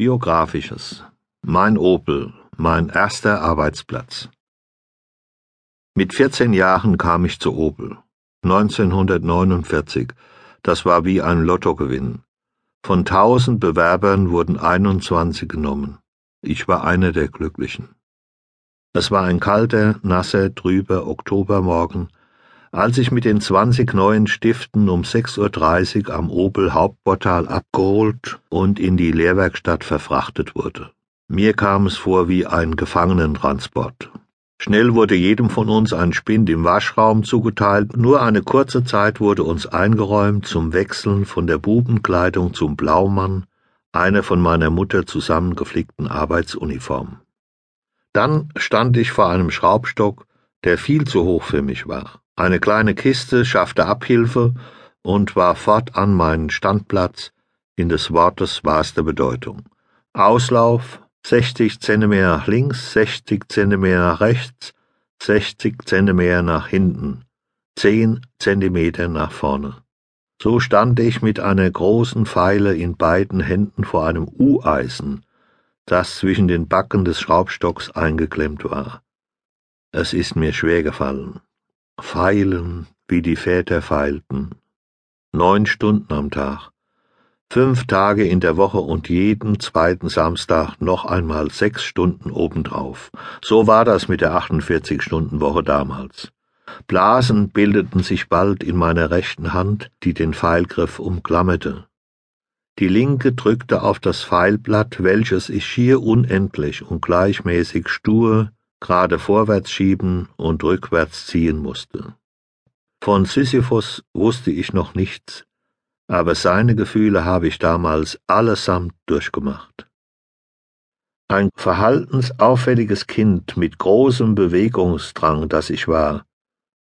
Biografisches. Mein Opel, mein erster Arbeitsplatz. Mit 14 Jahren kam ich zu Opel. 1949. Das war wie ein Lottogewinn. Von tausend Bewerbern wurden 21 genommen. Ich war einer der Glücklichen. Es war ein kalter, nasser, trüber Oktobermorgen, als ich mit den 20 neuen Stiften um 6.30 Uhr am Opel Hauptportal abgeholt und in die Lehrwerkstatt verfrachtet wurde. Mir kam es vor wie ein Gefangenentransport. Schnell wurde jedem von uns ein Spind im Waschraum zugeteilt, nur eine kurze Zeit wurde uns eingeräumt zum Wechseln von der Bubenkleidung zum Blaumann, einer von meiner Mutter zusammengeflickten Arbeitsuniform. Dann stand ich vor einem Schraubstock, der viel zu hoch für mich war. Eine kleine Kiste schaffte Abhilfe und war fortan mein Standplatz in des Wortes wahrster Bedeutung. Auslauf 60 Zentimeter links, 60 Zentimeter rechts, 60 Zentimeter nach hinten, 10 Zentimeter nach vorne. So stand ich mit einer großen Pfeile in beiden Händen vor einem U-Eisen, das zwischen den Backen des Schraubstocks eingeklemmt war. Es ist mir schwer gefallen feilen, wie die Väter feilten. Neun Stunden am Tag, fünf Tage in der Woche und jeden zweiten Samstag noch einmal sechs Stunden obendrauf. So war das mit der 48-Stunden-Woche damals. Blasen bildeten sich bald in meiner rechten Hand, die den Pfeilgriff umklammerte. Die linke drückte auf das Pfeilblatt, welches ich schier unendlich und gleichmäßig stur gerade vorwärts schieben und rückwärts ziehen musste. Von Sisyphus wusste ich noch nichts, aber seine Gefühle habe ich damals allesamt durchgemacht. Ein verhaltensauffälliges Kind mit großem Bewegungsdrang, das ich war,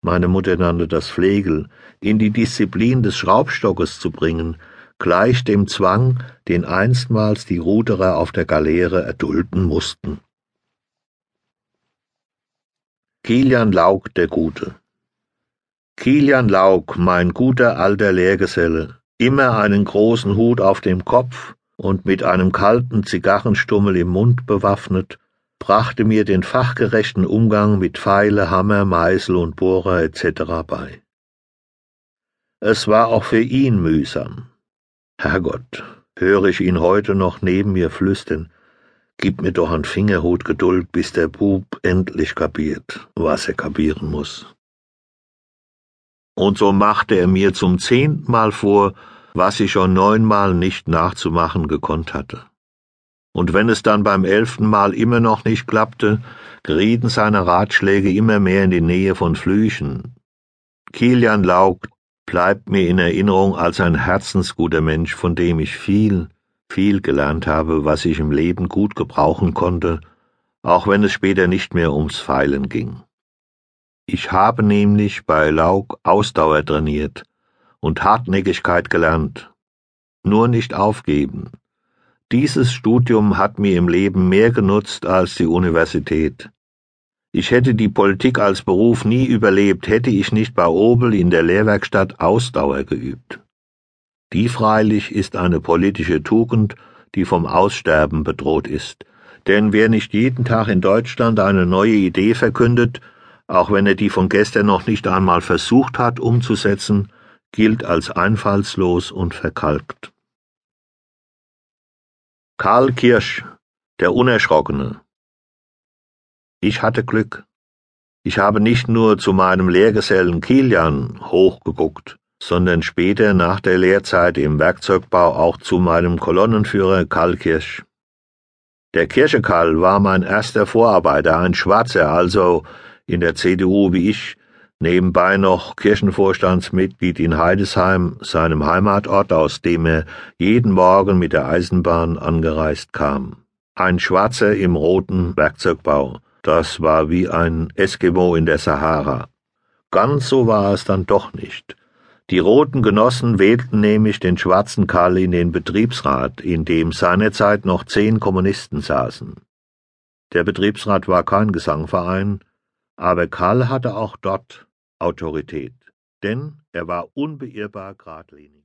meine Mutter nannte das Flegel, in die Disziplin des Schraubstockes zu bringen, gleich dem Zwang, den einstmals die Ruderer auf der Galeere erdulden mussten. Kilian Lauk der Gute Kilian Lauk, mein guter alter Lehrgeselle, immer einen großen Hut auf dem Kopf und mit einem kalten Zigarrenstummel im Mund bewaffnet, brachte mir den fachgerechten Umgang mit Pfeile, Hammer, Meißel und Bohrer etc. bei. Es war auch für ihn mühsam. Herrgott, höre ich ihn heute noch neben mir flüstern, Gib mir doch ein Fingerhut Geduld, bis der Bub endlich kapiert, was er kapieren muss. Und so machte er mir zum zehnten Mal vor, was ich schon neunmal nicht nachzumachen gekonnt hatte. Und wenn es dann beim elften Mal immer noch nicht klappte, gerieten seine Ratschläge immer mehr in die Nähe von Flüchen. Kilian Laug bleibt mir in Erinnerung als ein herzensguter Mensch, von dem ich viel, viel gelernt habe, was ich im Leben gut gebrauchen konnte, auch wenn es später nicht mehr ums Feilen ging. Ich habe nämlich bei Lauk Ausdauer trainiert und Hartnäckigkeit gelernt. Nur nicht aufgeben. Dieses Studium hat mir im Leben mehr genutzt als die Universität. Ich hätte die Politik als Beruf nie überlebt, hätte ich nicht bei Obel in der Lehrwerkstatt Ausdauer geübt. Die freilich ist eine politische Tugend, die vom Aussterben bedroht ist. Denn wer nicht jeden Tag in Deutschland eine neue Idee verkündet, auch wenn er die von gestern noch nicht einmal versucht hat umzusetzen, gilt als einfallslos und verkalkt. Karl Kirsch, der Unerschrockene. Ich hatte Glück. Ich habe nicht nur zu meinem Lehrgesellen Kilian hochgeguckt, sondern später nach der Lehrzeit im Werkzeugbau auch zu meinem Kolonnenführer Karl Kirsch. Der Kirsche Karl war mein erster Vorarbeiter, ein Schwarzer, also in der CDU wie ich, nebenbei noch Kirchenvorstandsmitglied in Heidesheim, seinem Heimatort, aus dem er jeden Morgen mit der Eisenbahn angereist kam. Ein Schwarzer im roten Werkzeugbau, das war wie ein Eskimo in der Sahara. Ganz so war es dann doch nicht. Die roten Genossen wählten nämlich den schwarzen Karl in den Betriebsrat, in dem seinerzeit noch zehn Kommunisten saßen. Der Betriebsrat war kein Gesangverein, aber Karl hatte auch dort Autorität, denn er war unbeirrbar geradlinig.